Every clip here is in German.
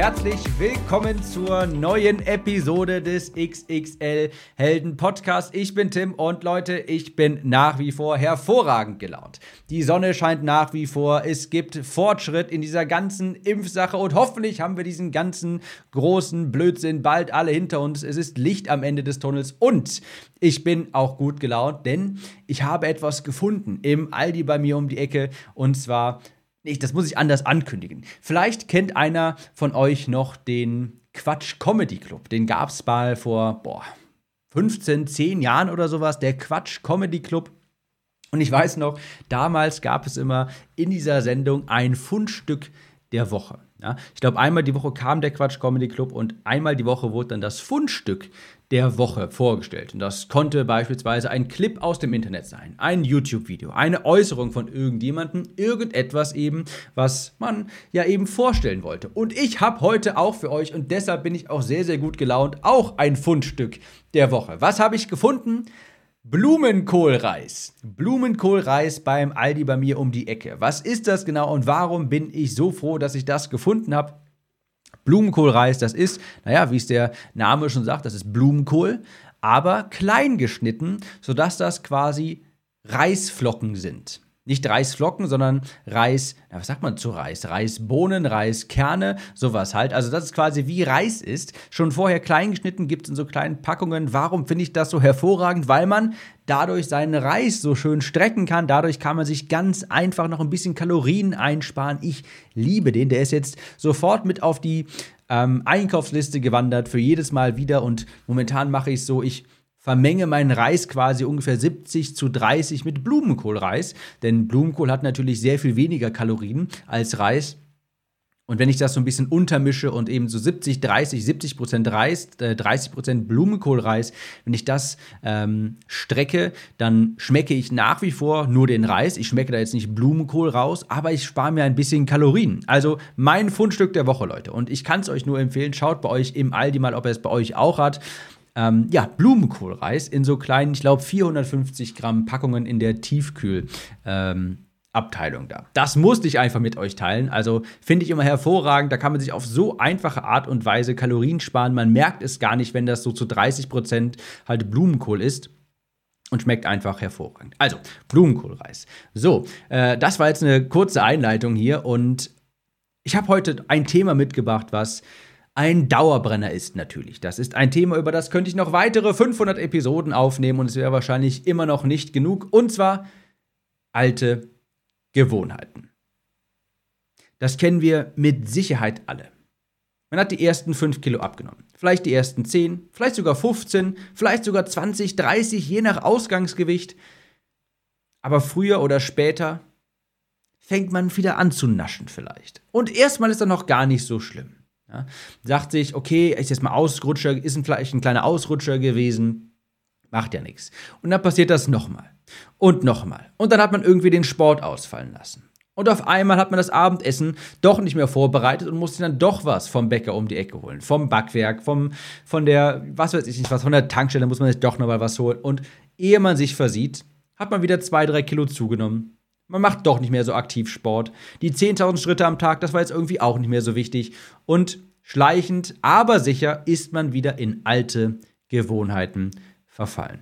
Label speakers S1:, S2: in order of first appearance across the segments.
S1: Herzlich willkommen zur neuen Episode des XXL Helden Podcast. Ich bin Tim und Leute, ich bin nach wie vor hervorragend gelaunt. Die Sonne scheint nach wie vor, es gibt Fortschritt in dieser ganzen Impfsache und hoffentlich haben wir diesen ganzen großen Blödsinn bald alle hinter uns. Es ist Licht am Ende des Tunnels und ich bin auch gut gelaunt, denn ich habe etwas gefunden im Aldi bei mir um die Ecke und zwar Nee, das muss ich anders ankündigen. Vielleicht kennt einer von euch noch den Quatsch Comedy Club. Den gab es mal vor boah, 15, 10 Jahren oder sowas. Der Quatsch Comedy Club. Und ich weiß noch, damals gab es immer in dieser Sendung ein Fundstück der Woche. Ja, ich glaube, einmal die Woche kam der Quatsch Comedy Club und einmal die Woche wurde dann das Fundstück der Woche vorgestellt. Und das konnte beispielsweise ein Clip aus dem Internet sein, ein YouTube-Video, eine Äußerung von irgendjemandem, irgendetwas eben, was man ja eben vorstellen wollte. Und ich habe heute auch für euch, und deshalb bin ich auch sehr, sehr gut gelaunt, auch ein Fundstück der Woche. Was habe ich gefunden? Blumenkohlreis. Blumenkohlreis beim Aldi bei mir um die Ecke. Was ist das genau und warum bin ich so froh, dass ich das gefunden habe? Blumenkohlreis, das ist, naja, wie es der Name schon sagt, das ist Blumenkohl, aber klein geschnitten, sodass das quasi Reisflocken sind nicht Reisflocken, sondern Reis, was sagt man zu Reis? Reisbohnen, Reiskerne, sowas halt. Also, das ist quasi wie Reis ist. Schon vorher klein geschnitten, gibt es in so kleinen Packungen. Warum finde ich das so hervorragend? Weil man dadurch seinen Reis so schön strecken kann. Dadurch kann man sich ganz einfach noch ein bisschen Kalorien einsparen. Ich liebe den. Der ist jetzt sofort mit auf die ähm, Einkaufsliste gewandert für jedes Mal wieder. Und momentan mache ich es so, ich vermenge meinen Reis quasi ungefähr 70 zu 30 mit Blumenkohlreis. Denn Blumenkohl hat natürlich sehr viel weniger Kalorien als Reis. Und wenn ich das so ein bisschen untermische und eben so 70, 30, 70 Prozent Reis, äh, 30 Prozent Blumenkohlreis, wenn ich das ähm, strecke, dann schmecke ich nach wie vor nur den Reis. Ich schmecke da jetzt nicht Blumenkohl raus, aber ich spare mir ein bisschen Kalorien. Also mein Fundstück der Woche, Leute. Und ich kann es euch nur empfehlen, schaut bei euch im Aldi mal, ob er es bei euch auch hat ähm, ja, Blumenkohlreis in so kleinen, ich glaube, 450 Gramm Packungen in der Tiefkühl. Ähm, da. Das musste ich einfach mit euch teilen. Also finde ich immer hervorragend. Da kann man sich auf so einfache Art und Weise Kalorien sparen. Man merkt es gar nicht, wenn das so zu 30 Prozent halt Blumenkohl ist. Und schmeckt einfach hervorragend. Also, Blumenkohlreis. So, äh, das war jetzt eine kurze Einleitung hier. Und ich habe heute ein Thema mitgebracht, was ein Dauerbrenner ist natürlich. Das ist ein Thema, über das könnte ich noch weitere 500 Episoden aufnehmen und es wäre wahrscheinlich immer noch nicht genug. Und zwar alte Gewohnheiten. Das kennen wir mit Sicherheit alle. Man hat die ersten 5 Kilo abgenommen. Vielleicht die ersten 10, vielleicht sogar 15, vielleicht sogar 20, 30, je nach Ausgangsgewicht. Aber früher oder später fängt man wieder an zu naschen vielleicht. Und erstmal ist das noch gar nicht so schlimm. Ja, sagt sich, okay, ist jetzt mal Ausrutscher, ist ein, vielleicht ein kleiner Ausrutscher gewesen, macht ja nichts. Und dann passiert das nochmal und nochmal. Und dann hat man irgendwie den Sport ausfallen lassen. Und auf einmal hat man das Abendessen doch nicht mehr vorbereitet und musste dann doch was vom Bäcker um die Ecke holen. Vom Backwerk, vom, von der, was weiß ich nicht was, von der Tankstelle muss man sich doch nochmal was holen. Und ehe man sich versieht, hat man wieder zwei, drei Kilo zugenommen. Man macht doch nicht mehr so aktiv Sport. Die 10.000 Schritte am Tag, das war jetzt irgendwie auch nicht mehr so wichtig. Und schleichend, aber sicher ist man wieder in alte Gewohnheiten verfallen.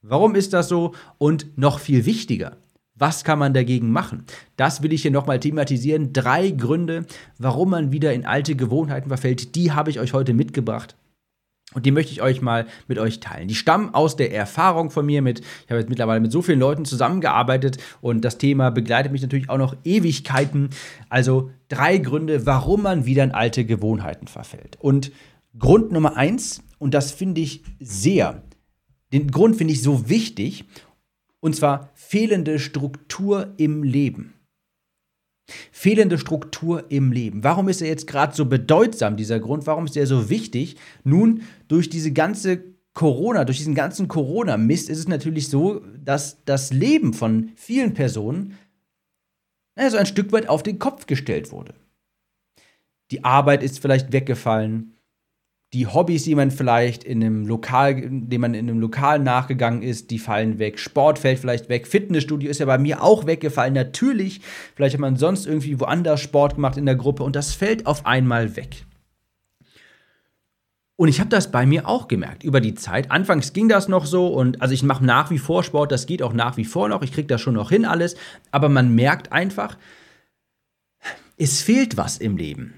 S1: Warum ist das so? Und noch viel wichtiger, was kann man dagegen machen? Das will ich hier nochmal thematisieren. Drei Gründe, warum man wieder in alte Gewohnheiten verfällt, die habe ich euch heute mitgebracht. Und die möchte ich euch mal mit euch teilen. Die stammen aus der Erfahrung von mir mit, ich habe jetzt mittlerweile mit so vielen Leuten zusammengearbeitet und das Thema begleitet mich natürlich auch noch Ewigkeiten. Also drei Gründe, warum man wieder in alte Gewohnheiten verfällt. Und Grund Nummer eins, und das finde ich sehr, den Grund finde ich so wichtig, und zwar fehlende Struktur im Leben. Fehlende Struktur im Leben. Warum ist er jetzt gerade so bedeutsam, dieser Grund? Warum ist er so wichtig? Nun, durch diese ganze Corona, durch diesen ganzen Corona-Mist ist es natürlich so, dass das Leben von vielen Personen naja, so ein Stück weit auf den Kopf gestellt wurde. Die Arbeit ist vielleicht weggefallen, die Hobbys, die man vielleicht in einem Lokal, dem man in einem Lokal nachgegangen ist, die fallen weg. Sport fällt vielleicht weg. Fitnessstudio ist ja bei mir auch weggefallen. Natürlich, vielleicht hat man sonst irgendwie woanders Sport gemacht in der Gruppe und das fällt auf einmal weg. Und ich habe das bei mir auch gemerkt über die Zeit. Anfangs ging das noch so und also ich mache nach wie vor Sport, das geht auch nach wie vor noch. Ich kriege das schon noch hin alles, aber man merkt einfach, es fehlt was im Leben.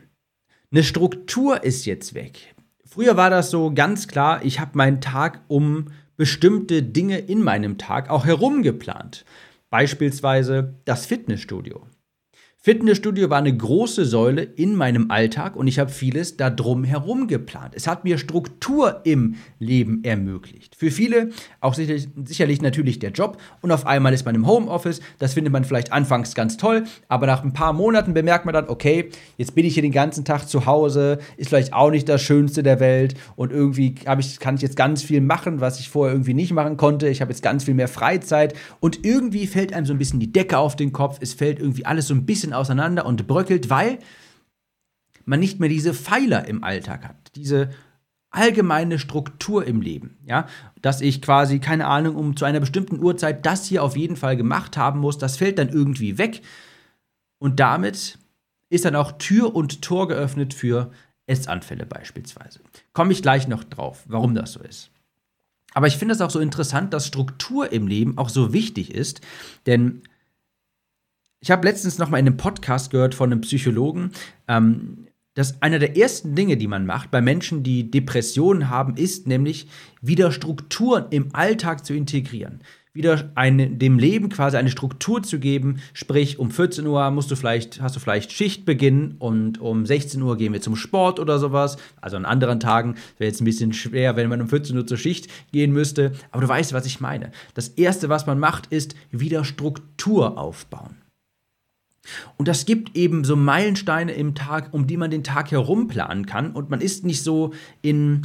S1: Eine Struktur ist jetzt weg. Früher war das so ganz klar, ich habe meinen Tag um bestimmte Dinge in meinem Tag auch herum geplant. Beispielsweise das Fitnessstudio. Fitnessstudio war eine große Säule in meinem Alltag und ich habe vieles da drum herum geplant. Es hat mir Struktur im Leben ermöglicht. Für viele auch sicherlich, sicherlich natürlich der Job und auf einmal ist man im Homeoffice. Das findet man vielleicht anfangs ganz toll, aber nach ein paar Monaten bemerkt man dann, okay, jetzt bin ich hier den ganzen Tag zu Hause, ist vielleicht auch nicht das Schönste der Welt und irgendwie ich, kann ich jetzt ganz viel machen, was ich vorher irgendwie nicht machen konnte. Ich habe jetzt ganz viel mehr Freizeit und irgendwie fällt einem so ein bisschen die Decke auf den Kopf. Es fällt irgendwie alles so ein bisschen bisschen auseinander und bröckelt, weil man nicht mehr diese Pfeiler im Alltag hat, diese allgemeine Struktur im Leben, ja, dass ich quasi keine Ahnung um zu einer bestimmten Uhrzeit das hier auf jeden Fall gemacht haben muss, das fällt dann irgendwie weg und damit ist dann auch Tür und Tor geöffnet für Essanfälle beispielsweise. Komme ich gleich noch drauf, warum das so ist. Aber ich finde es auch so interessant, dass Struktur im Leben auch so wichtig ist, denn ich habe letztens noch mal in einem Podcast gehört von einem Psychologen, ähm, dass einer der ersten Dinge, die man macht bei Menschen, die Depressionen haben, ist nämlich wieder Strukturen im Alltag zu integrieren. Wieder eine, dem Leben quasi eine Struktur zu geben, sprich um 14 Uhr musst du vielleicht, hast du vielleicht Schichtbeginn und um 16 Uhr gehen wir zum Sport oder sowas. Also an anderen Tagen wäre jetzt ein bisschen schwer, wenn man um 14 Uhr zur Schicht gehen müsste. Aber du weißt, was ich meine. Das Erste, was man macht, ist wieder Struktur aufbauen. Und das gibt eben so Meilensteine im Tag, um die man den Tag herum planen kann. Und man ist nicht so in.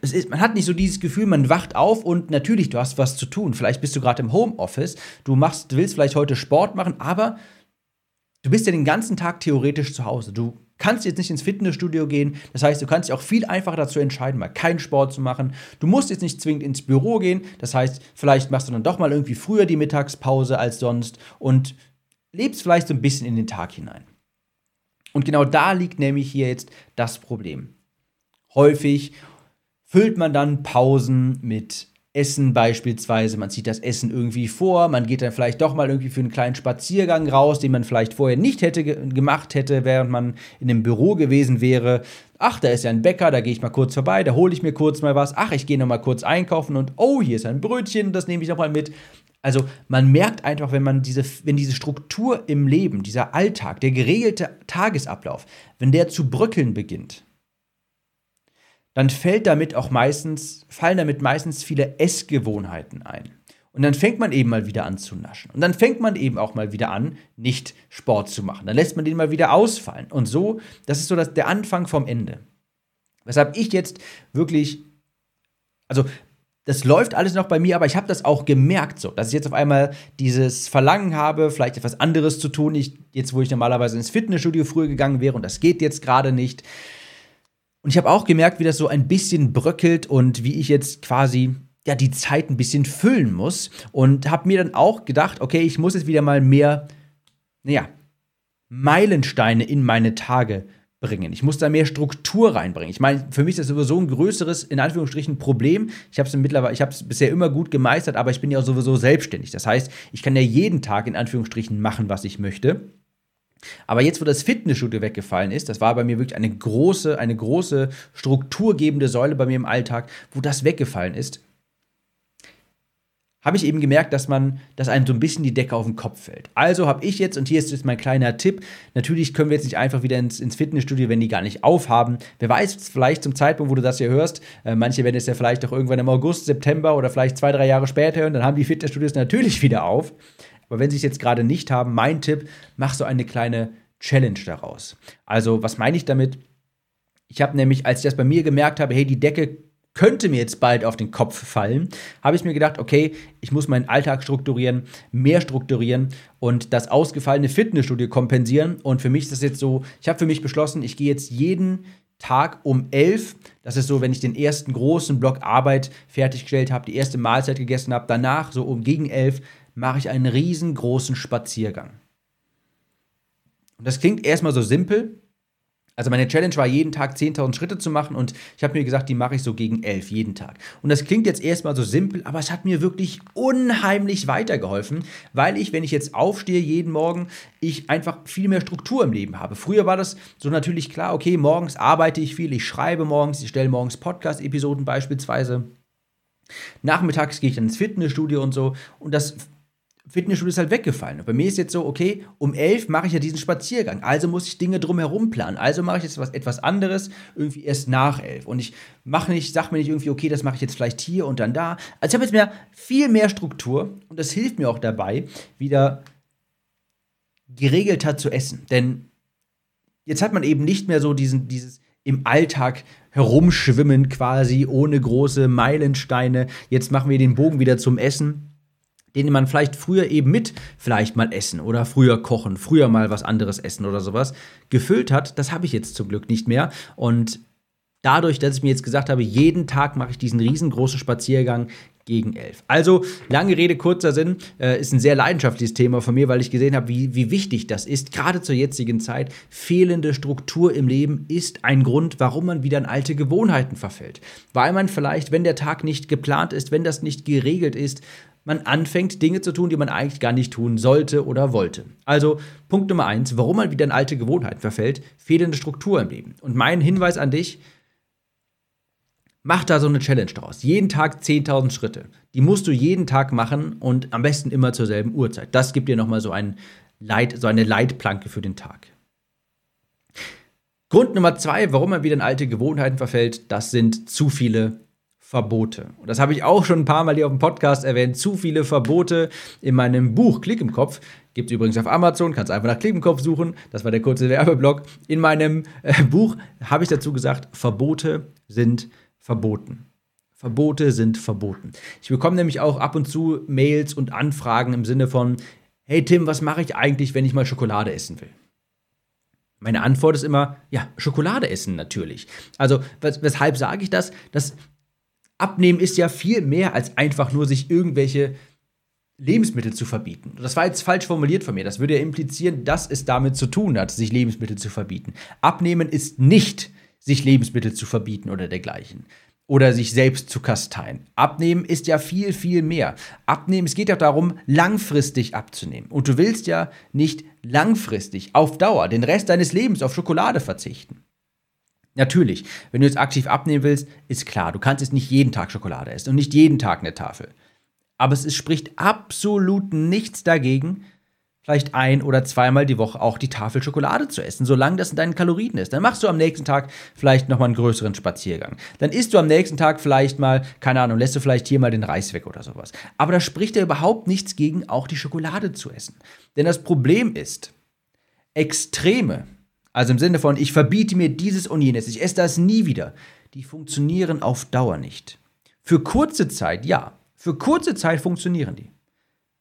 S1: Es ist, man hat nicht so dieses Gefühl, man wacht auf und natürlich, du hast was zu tun. Vielleicht bist du gerade im Homeoffice, du machst, du willst vielleicht heute Sport machen, aber du bist ja den ganzen Tag theoretisch zu Hause. Du kannst jetzt nicht ins Fitnessstudio gehen. Das heißt, du kannst dich auch viel einfacher dazu entscheiden, mal keinen Sport zu machen. Du musst jetzt nicht zwingend ins Büro gehen. Das heißt, vielleicht machst du dann doch mal irgendwie früher die Mittagspause als sonst und lebst vielleicht so ein bisschen in den Tag hinein. Und genau da liegt nämlich hier jetzt das Problem. Häufig füllt man dann Pausen mit Essen beispielsweise, man zieht das Essen irgendwie vor, man geht dann vielleicht doch mal irgendwie für einen kleinen Spaziergang raus, den man vielleicht vorher nicht hätte ge gemacht hätte, während man in einem Büro gewesen wäre. Ach, da ist ja ein Bäcker, da gehe ich mal kurz vorbei, da hole ich mir kurz mal was. Ach, ich gehe noch mal kurz einkaufen und oh, hier ist ein Brötchen, das nehme ich noch mal mit. Also man merkt einfach, wenn man diese, wenn diese Struktur im Leben, dieser Alltag, der geregelte Tagesablauf, wenn der zu bröckeln beginnt, dann fällt damit auch meistens, fallen damit meistens viele Essgewohnheiten ein. Und dann fängt man eben mal wieder an zu naschen. Und dann fängt man eben auch mal wieder an, nicht Sport zu machen. Dann lässt man den mal wieder ausfallen. Und so, das ist so das, der Anfang vom Ende. Weshalb ich jetzt wirklich, also das läuft alles noch bei mir, aber ich habe das auch gemerkt, so, dass ich jetzt auf einmal dieses Verlangen habe, vielleicht etwas anderes zu tun. Ich, jetzt, wo ich normalerweise ins Fitnessstudio früher gegangen wäre und das geht jetzt gerade nicht. Und ich habe auch gemerkt, wie das so ein bisschen bröckelt und wie ich jetzt quasi ja die Zeit ein bisschen füllen muss und habe mir dann auch gedacht, okay, ich muss jetzt wieder mal mehr, naja, Meilensteine in meine Tage bringen. Ich muss da mehr Struktur reinbringen. Ich meine, für mich ist das sowieso ein größeres, in Anführungsstrichen, Problem. Ich habe es mittlerweile, ich habe es bisher immer gut gemeistert, aber ich bin ja sowieso selbstständig. Das heißt, ich kann ja jeden Tag in Anführungsstrichen machen, was ich möchte. Aber jetzt, wo das Fitnessstudio weggefallen ist, das war bei mir wirklich eine große, eine große strukturgebende Säule bei mir im Alltag, wo das weggefallen ist, habe ich eben gemerkt, dass man, dass einem so ein bisschen die Decke auf den Kopf fällt. Also habe ich jetzt, und hier ist jetzt mein kleiner Tipp, natürlich können wir jetzt nicht einfach wieder ins, ins Fitnessstudio, wenn die gar nicht aufhaben. Wer weiß, vielleicht zum Zeitpunkt, wo du das hier hörst, äh, manche werden es ja vielleicht auch irgendwann im August, September oder vielleicht zwei, drei Jahre später hören, dann haben die Fitnessstudios natürlich wieder auf. Aber wenn sie es jetzt gerade nicht haben, mein Tipp, mach so eine kleine Challenge daraus. Also, was meine ich damit? Ich habe nämlich, als ich das bei mir gemerkt habe, hey, die Decke könnte mir jetzt bald auf den Kopf fallen, habe ich mir gedacht, okay, ich muss meinen Alltag strukturieren, mehr strukturieren und das ausgefallene Fitnessstudio kompensieren. Und für mich ist das jetzt so, ich habe für mich beschlossen, ich gehe jetzt jeden Tag um elf. Das ist so, wenn ich den ersten großen Block Arbeit fertiggestellt habe, die erste Mahlzeit gegessen habe. Danach, so um gegen elf, mache ich einen riesengroßen Spaziergang. Und das klingt erstmal so simpel, also meine Challenge war jeden Tag 10.000 Schritte zu machen und ich habe mir gesagt, die mache ich so gegen 11 jeden Tag. Und das klingt jetzt erstmal so simpel, aber es hat mir wirklich unheimlich weitergeholfen, weil ich, wenn ich jetzt aufstehe jeden Morgen, ich einfach viel mehr Struktur im Leben habe. Früher war das so natürlich klar, okay, morgens arbeite ich viel, ich schreibe morgens, ich stelle morgens Podcast-Episoden beispielsweise. Nachmittags gehe ich dann ins Fitnessstudio und so und das Fitnessstudio ist halt weggefallen. Und bei mir ist jetzt so, okay, um elf mache ich ja diesen Spaziergang. Also muss ich Dinge drumherum planen. Also mache ich jetzt was, etwas anderes, irgendwie erst nach elf. Und ich mache nicht, sage mir nicht irgendwie, okay, das mache ich jetzt vielleicht hier und dann da. Also ich habe jetzt mehr, viel mehr Struktur und das hilft mir auch dabei, wieder geregelter zu essen. Denn jetzt hat man eben nicht mehr so diesen, dieses im Alltag herumschwimmen quasi, ohne große Meilensteine. Jetzt machen wir den Bogen wieder zum Essen den man vielleicht früher eben mit vielleicht mal essen oder früher kochen, früher mal was anderes essen oder sowas gefüllt hat, das habe ich jetzt zum Glück nicht mehr. Und dadurch, dass ich mir jetzt gesagt habe, jeden Tag mache ich diesen riesengroßen Spaziergang gegen elf. Also, lange Rede, kurzer Sinn, äh, ist ein sehr leidenschaftliches Thema von mir, weil ich gesehen habe, wie, wie wichtig das ist, gerade zur jetzigen Zeit. Fehlende Struktur im Leben ist ein Grund, warum man wieder in alte Gewohnheiten verfällt. Weil man vielleicht, wenn der Tag nicht geplant ist, wenn das nicht geregelt ist, man anfängt, Dinge zu tun, die man eigentlich gar nicht tun sollte oder wollte. Also Punkt Nummer eins, warum man wieder in alte Gewohnheiten verfällt, fehlende Struktur im Leben. Und mein Hinweis an dich, mach da so eine Challenge draus. Jeden Tag 10.000 Schritte. Die musst du jeden Tag machen und am besten immer zur selben Uhrzeit. Das gibt dir nochmal so, ein Leit, so eine Leitplanke für den Tag. Grund Nummer zwei, warum man wieder in alte Gewohnheiten verfällt, das sind zu viele Verbote. Und das habe ich auch schon ein paar Mal hier auf dem Podcast erwähnt. Zu viele Verbote in meinem Buch Klick im Kopf. Gibt es übrigens auf Amazon, kannst einfach nach Klick im Kopf suchen. Das war der kurze Werbeblock. In meinem äh, Buch habe ich dazu gesagt, Verbote sind verboten. Verbote sind verboten. Ich bekomme nämlich auch ab und zu Mails und Anfragen im Sinne von, hey Tim, was mache ich eigentlich, wenn ich mal Schokolade essen will? Meine Antwort ist immer, ja, Schokolade essen natürlich. Also, wes weshalb sage ich das? Das Abnehmen ist ja viel mehr als einfach nur sich irgendwelche Lebensmittel zu verbieten. Das war jetzt falsch formuliert von mir. Das würde ja implizieren, dass es damit zu tun hat, sich Lebensmittel zu verbieten. Abnehmen ist nicht, sich Lebensmittel zu verbieten oder dergleichen. Oder sich selbst zu kasteien. Abnehmen ist ja viel, viel mehr. Abnehmen, es geht ja darum, langfristig abzunehmen. Und du willst ja nicht langfristig, auf Dauer, den Rest deines Lebens auf Schokolade verzichten. Natürlich, wenn du jetzt aktiv abnehmen willst, ist klar, du kannst jetzt nicht jeden Tag Schokolade essen und nicht jeden Tag eine Tafel. Aber es ist, spricht absolut nichts dagegen, vielleicht ein oder zweimal die Woche auch die Tafel Schokolade zu essen, solange das in deinen Kalorien ist. Dann machst du am nächsten Tag vielleicht nochmal einen größeren Spaziergang. Dann isst du am nächsten Tag vielleicht mal, keine Ahnung, lässt du vielleicht hier mal den Reis weg oder sowas. Aber da spricht ja überhaupt nichts gegen, auch die Schokolade zu essen. Denn das Problem ist, Extreme, also im Sinne von, ich verbiete mir dieses und jenes, ich esse das nie wieder. Die funktionieren auf Dauer nicht. Für kurze Zeit, ja. Für kurze Zeit funktionieren die.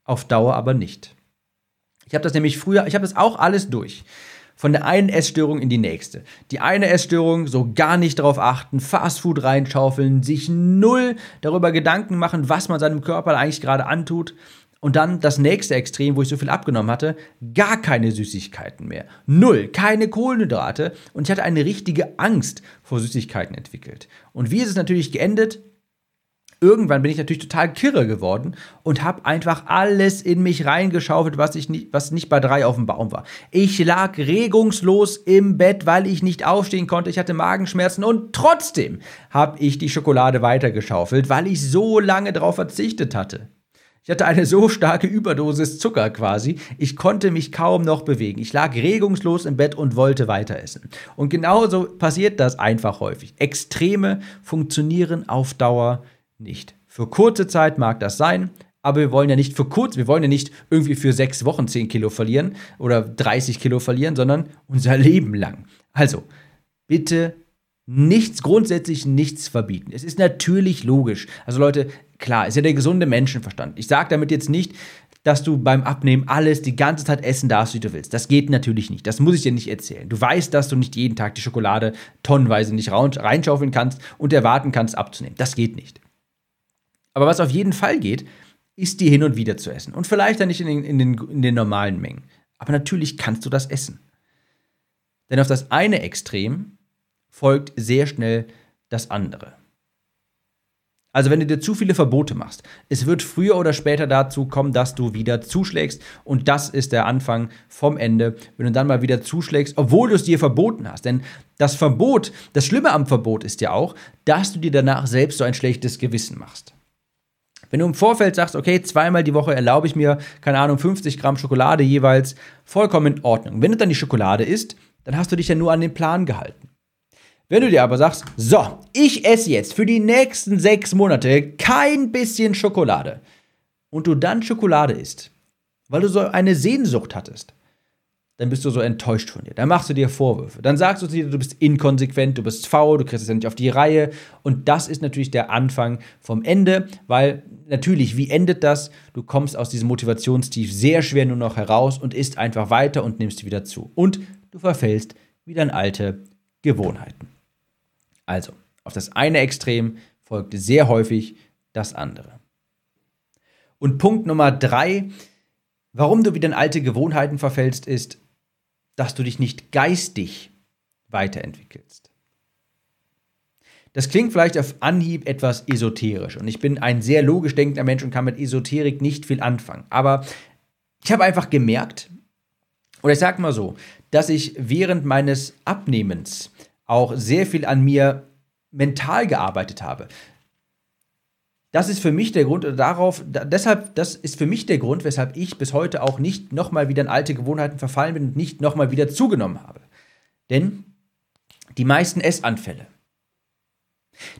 S1: Auf Dauer aber nicht. Ich habe das nämlich früher, ich habe das auch alles durch. Von der einen Essstörung in die nächste. Die eine Essstörung, so gar nicht darauf achten, Fastfood reinschaufeln, sich null darüber Gedanken machen, was man seinem Körper eigentlich gerade antut. Und dann das nächste Extrem, wo ich so viel abgenommen hatte, gar keine Süßigkeiten mehr. Null, keine Kohlenhydrate. Und ich hatte eine richtige Angst vor Süßigkeiten entwickelt. Und wie ist es natürlich geendet? Irgendwann bin ich natürlich total kirre geworden und habe einfach alles in mich reingeschaufelt, was, ich nicht, was nicht bei drei auf dem Baum war. Ich lag regungslos im Bett, weil ich nicht aufstehen konnte. Ich hatte Magenschmerzen und trotzdem habe ich die Schokolade weitergeschaufelt, weil ich so lange darauf verzichtet hatte. Ich hatte eine so starke Überdosis Zucker quasi, ich konnte mich kaum noch bewegen. Ich lag regungslos im Bett und wollte weiter essen. Und genauso passiert das einfach häufig. Extreme funktionieren auf Dauer nicht. Für kurze Zeit mag das sein, aber wir wollen ja nicht für kurz, wir wollen ja nicht irgendwie für sechs Wochen 10 Kilo verlieren oder 30 Kilo verlieren, sondern unser Leben lang. Also, bitte nichts, grundsätzlich nichts verbieten. Es ist natürlich logisch. Also Leute, klar, ist ja der gesunde Menschenverstand. Ich sage damit jetzt nicht, dass du beim Abnehmen alles die ganze Zeit essen darfst, wie du willst. Das geht natürlich nicht. Das muss ich dir nicht erzählen. Du weißt, dass du nicht jeden Tag die Schokolade tonnenweise nicht reinschaufeln kannst und erwarten kannst, abzunehmen. Das geht nicht. Aber was auf jeden Fall geht, ist die hin und wieder zu essen. Und vielleicht dann nicht in den, in den, in den normalen Mengen. Aber natürlich kannst du das essen. Denn auf das eine Extrem folgt sehr schnell das andere. Also wenn du dir zu viele Verbote machst, es wird früher oder später dazu kommen, dass du wieder zuschlägst und das ist der Anfang vom Ende, wenn du dann mal wieder zuschlägst, obwohl du es dir verboten hast. Denn das Verbot, das Schlimme am Verbot ist ja auch, dass du dir danach selbst so ein schlechtes Gewissen machst. Wenn du im Vorfeld sagst, okay, zweimal die Woche erlaube ich mir, keine Ahnung, 50 Gramm Schokolade jeweils, vollkommen in Ordnung. Wenn du dann die Schokolade isst, dann hast du dich ja nur an den Plan gehalten. Wenn du dir aber sagst, so, ich esse jetzt für die nächsten sechs Monate kein bisschen Schokolade und du dann Schokolade isst, weil du so eine Sehnsucht hattest, dann bist du so enttäuscht von dir. Dann machst du dir Vorwürfe. Dann sagst du dir, du bist inkonsequent, du bist faul, du kriegst es ja nicht auf die Reihe. Und das ist natürlich der Anfang vom Ende, weil natürlich, wie endet das? Du kommst aus diesem Motivationstief sehr schwer nur noch heraus und isst einfach weiter und nimmst wieder zu. Und du verfällst wieder in alte Gewohnheiten. Also, auf das eine Extrem folgt sehr häufig das andere. Und Punkt Nummer drei, warum du wieder in alte Gewohnheiten verfällst, ist, dass du dich nicht geistig weiterentwickelst. Das klingt vielleicht auf Anhieb etwas esoterisch und ich bin ein sehr logisch denkender Mensch und kann mit Esoterik nicht viel anfangen. Aber ich habe einfach gemerkt, oder ich sage mal so, dass ich während meines Abnehmens auch sehr viel an mir mental gearbeitet habe. Das ist für mich der Grund, darauf, da, deshalb, das ist für mich der Grund, weshalb ich bis heute auch nicht nochmal wieder in alte Gewohnheiten verfallen bin und nicht nochmal wieder zugenommen habe. Denn die meisten Essanfälle,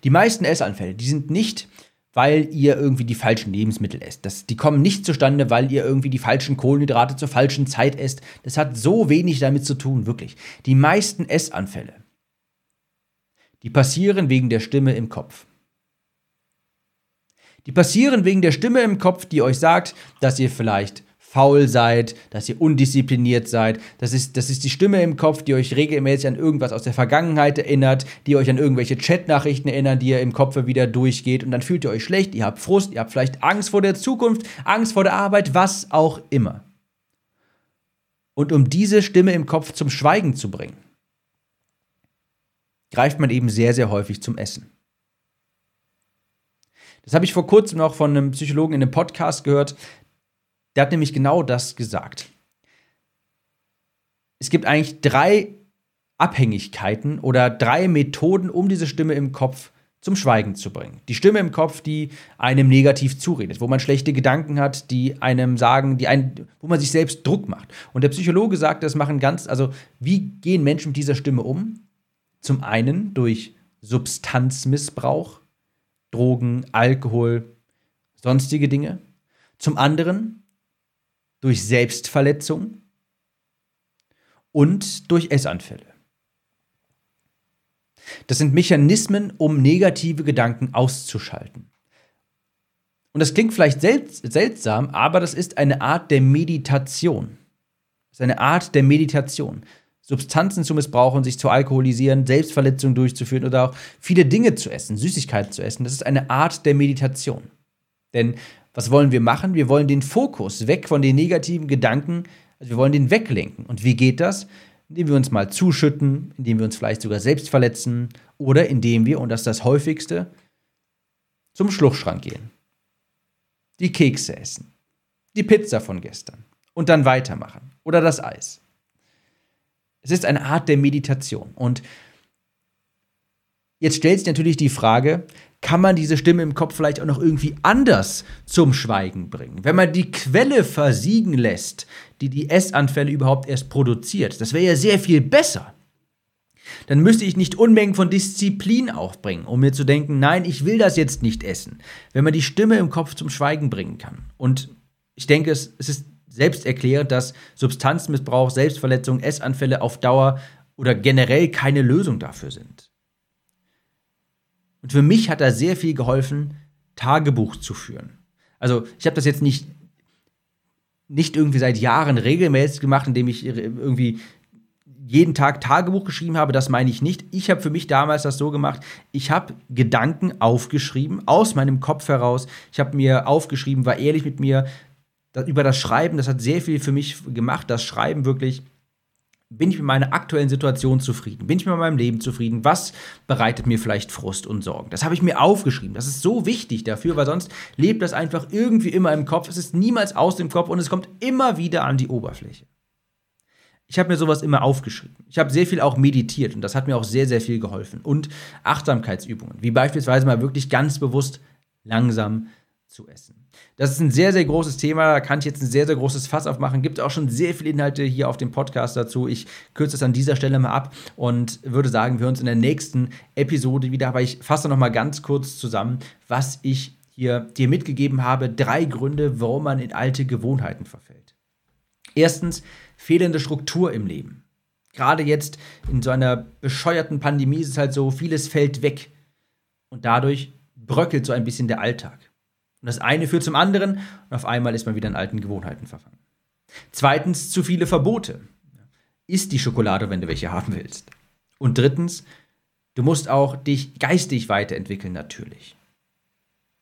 S1: die meisten Essanfälle, die sind nicht, weil ihr irgendwie die falschen Lebensmittel esst. Das, die kommen nicht zustande, weil ihr irgendwie die falschen Kohlenhydrate zur falschen Zeit esst. Das hat so wenig damit zu tun, wirklich. Die meisten Essanfälle die passieren wegen der Stimme im Kopf. Die passieren wegen der Stimme im Kopf, die euch sagt, dass ihr vielleicht faul seid, dass ihr undiszipliniert seid. Das ist, das ist die Stimme im Kopf, die euch regelmäßig an irgendwas aus der Vergangenheit erinnert, die euch an irgendwelche Chatnachrichten erinnern, die ihr im Kopf wieder durchgeht. Und dann fühlt ihr euch schlecht, ihr habt Frust, ihr habt vielleicht Angst vor der Zukunft, Angst vor der Arbeit, was auch immer. Und um diese Stimme im Kopf zum Schweigen zu bringen, greift man eben sehr, sehr häufig zum Essen. Das habe ich vor kurzem noch von einem Psychologen in einem Podcast gehört. Der hat nämlich genau das gesagt. Es gibt eigentlich drei Abhängigkeiten oder drei Methoden, um diese Stimme im Kopf zum Schweigen zu bringen. Die Stimme im Kopf, die einem negativ zuredet, wo man schlechte Gedanken hat, die einem sagen, die einen, wo man sich selbst Druck macht. Und der Psychologe sagt, das machen ganz, also wie gehen Menschen mit dieser Stimme um? Zum einen durch Substanzmissbrauch, Drogen, Alkohol, sonstige Dinge. Zum anderen durch Selbstverletzung und durch Essanfälle. Das sind Mechanismen, um negative Gedanken auszuschalten. Und das klingt vielleicht seltsam, aber das ist eine Art der Meditation. Das ist eine Art der Meditation. Substanzen zu missbrauchen, sich zu alkoholisieren, Selbstverletzungen durchzuführen oder auch viele Dinge zu essen, Süßigkeiten zu essen. Das ist eine Art der Meditation. Denn was wollen wir machen? Wir wollen den Fokus weg von den negativen Gedanken, also wir wollen den weglenken. Und wie geht das? Indem wir uns mal zuschütten, indem wir uns vielleicht sogar selbst verletzen oder indem wir, und das ist das häufigste, zum Schluchschrank gehen. Die Kekse essen, die Pizza von gestern und dann weitermachen oder das Eis. Es ist eine Art der Meditation. Und jetzt stellt sich natürlich die Frage, kann man diese Stimme im Kopf vielleicht auch noch irgendwie anders zum Schweigen bringen? Wenn man die Quelle versiegen lässt, die die Essanfälle überhaupt erst produziert, das wäre ja sehr viel besser. Dann müsste ich nicht Unmengen von Disziplin aufbringen, um mir zu denken, nein, ich will das jetzt nicht essen. Wenn man die Stimme im Kopf zum Schweigen bringen kann. Und ich denke, es, es ist selbsterklärend, dass Substanzmissbrauch, Selbstverletzung, Essanfälle auf Dauer oder generell keine Lösung dafür sind. Und für mich hat da sehr viel geholfen, Tagebuch zu führen. Also ich habe das jetzt nicht, nicht irgendwie seit Jahren regelmäßig gemacht, indem ich irgendwie jeden Tag Tagebuch geschrieben habe, das meine ich nicht. Ich habe für mich damals das so gemacht, ich habe Gedanken aufgeschrieben, aus meinem Kopf heraus. Ich habe mir aufgeschrieben, war ehrlich mit mir über das Schreiben, das hat sehr viel für mich gemacht, das Schreiben wirklich bin ich mit meiner aktuellen Situation zufrieden? Bin ich mit meinem Leben zufrieden? Was bereitet mir vielleicht Frust und Sorgen? Das habe ich mir aufgeschrieben. Das ist so wichtig dafür, weil sonst lebt das einfach irgendwie immer im Kopf. Es ist niemals aus dem Kopf und es kommt immer wieder an die Oberfläche. Ich habe mir sowas immer aufgeschrieben. Ich habe sehr viel auch meditiert und das hat mir auch sehr, sehr viel geholfen. Und Achtsamkeitsübungen, wie beispielsweise mal wirklich ganz bewusst langsam zu essen. Das ist ein sehr, sehr großes Thema. Da kann ich jetzt ein sehr, sehr großes Fass aufmachen. Gibt auch schon sehr viele Inhalte hier auf dem Podcast dazu. Ich kürze es an dieser Stelle mal ab und würde sagen, wir hören uns in der nächsten Episode wieder. Aber ich fasse noch mal ganz kurz zusammen, was ich hier dir mitgegeben habe. Drei Gründe, warum man in alte Gewohnheiten verfällt. Erstens, fehlende Struktur im Leben. Gerade jetzt in so einer bescheuerten Pandemie ist es halt so, vieles fällt weg. Und dadurch bröckelt so ein bisschen der Alltag. Und das eine führt zum anderen und auf einmal ist man wieder in alten Gewohnheiten verfangen. Zweitens, zu viele Verbote. Isst die Schokolade, wenn du welche haben willst. Und drittens, du musst auch dich geistig weiterentwickeln, natürlich.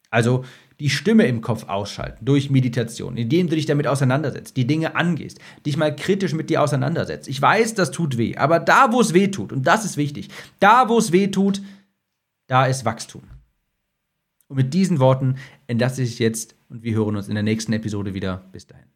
S1: Also die Stimme im Kopf ausschalten durch Meditation, indem du dich damit auseinandersetzt, die Dinge angehst, dich mal kritisch mit dir auseinandersetzt. Ich weiß, das tut weh, aber da, wo es weh tut, und das ist wichtig, da, wo es weh tut, da ist Wachstum. Und mit diesen Worten entlasse ich jetzt und wir hören uns in der nächsten Episode wieder. Bis dahin.